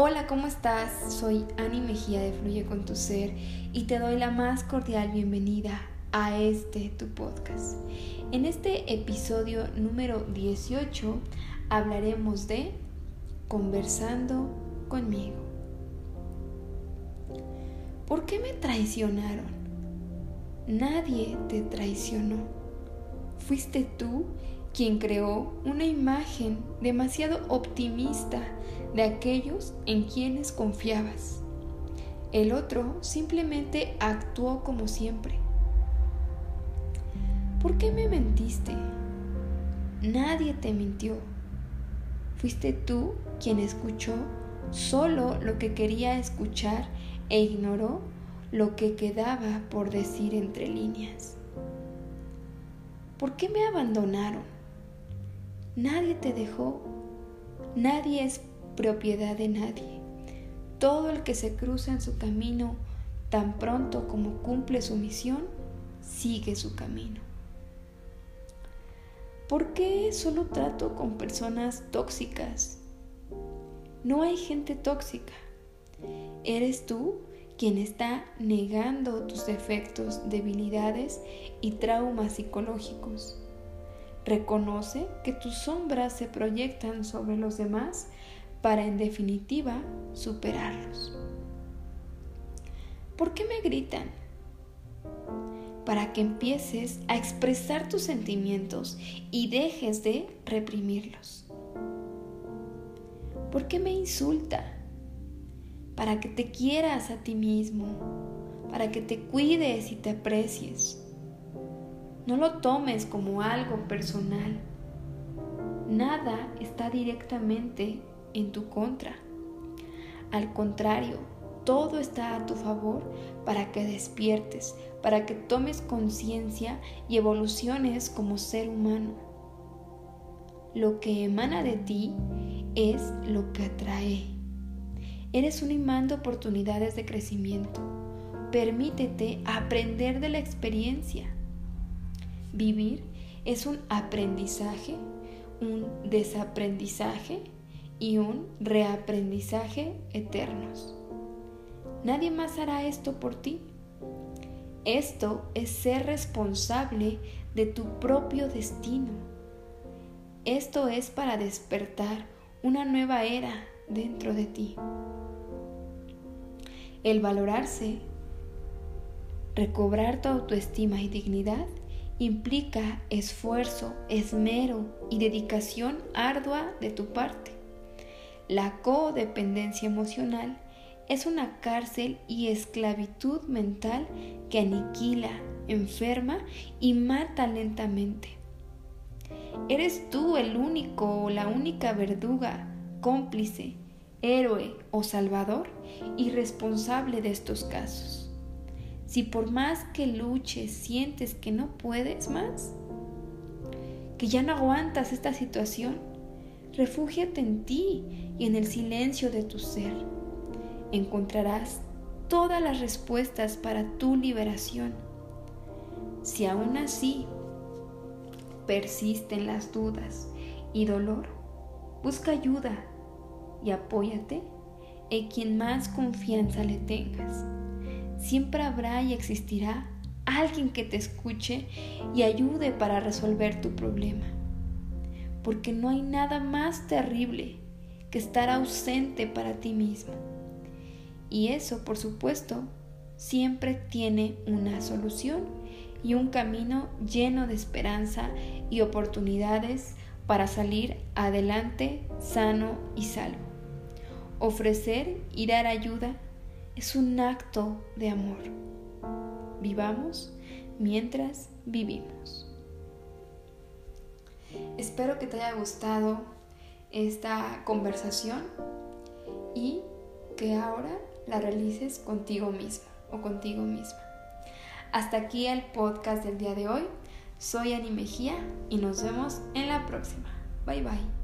Hola, ¿cómo estás? Soy Ani Mejía de Fluye con tu Ser y te doy la más cordial bienvenida a este tu podcast. En este episodio número 18 hablaremos de conversando conmigo. ¿Por qué me traicionaron? Nadie te traicionó. Fuiste tú quien creó una imagen demasiado optimista de aquellos en quienes confiabas. El otro simplemente actuó como siempre. ¿Por qué me mentiste? Nadie te mintió. Fuiste tú quien escuchó solo lo que quería escuchar e ignoró lo que quedaba por decir entre líneas. ¿Por qué me abandonaron? Nadie te dejó. Nadie es propiedad de nadie. Todo el que se cruza en su camino tan pronto como cumple su misión, sigue su camino. ¿Por qué solo trato con personas tóxicas? No hay gente tóxica. Eres tú quien está negando tus defectos, debilidades y traumas psicológicos. Reconoce que tus sombras se proyectan sobre los demás para en definitiva superarlos. ¿Por qué me gritan? Para que empieces a expresar tus sentimientos y dejes de reprimirlos. ¿Por qué me insulta? Para que te quieras a ti mismo, para que te cuides y te aprecies. No lo tomes como algo personal. Nada está directamente en tu contra. Al contrario, todo está a tu favor para que despiertes, para que tomes conciencia y evoluciones como ser humano. Lo que emana de ti es lo que atrae. Eres un imán de oportunidades de crecimiento. Permítete aprender de la experiencia. Vivir es un aprendizaje, un desaprendizaje y un reaprendizaje eternos. Nadie más hará esto por ti. Esto es ser responsable de tu propio destino. Esto es para despertar una nueva era dentro de ti. El valorarse, recobrar tu autoestima y dignidad implica esfuerzo, esmero y dedicación ardua de tu parte. La codependencia emocional es una cárcel y esclavitud mental que aniquila, enferma y mata lentamente. Eres tú el único o la única verduga, cómplice, héroe o salvador y responsable de estos casos. Si por más que luches sientes que no puedes más, que ya no aguantas esta situación, Refúgiate en ti y en el silencio de tu ser. Encontrarás todas las respuestas para tu liberación. Si aún así persisten las dudas y dolor, busca ayuda y apóyate en quien más confianza le tengas. Siempre habrá y existirá alguien que te escuche y ayude para resolver tu problema porque no hay nada más terrible que estar ausente para ti mismo. Y eso, por supuesto, siempre tiene una solución y un camino lleno de esperanza y oportunidades para salir adelante sano y salvo. Ofrecer y dar ayuda es un acto de amor. Vivamos mientras vivimos. Espero que te haya gustado esta conversación y que ahora la realices contigo mismo o contigo misma. Hasta aquí el podcast del día de hoy. Soy Ani Mejía y nos vemos en la próxima. Bye bye.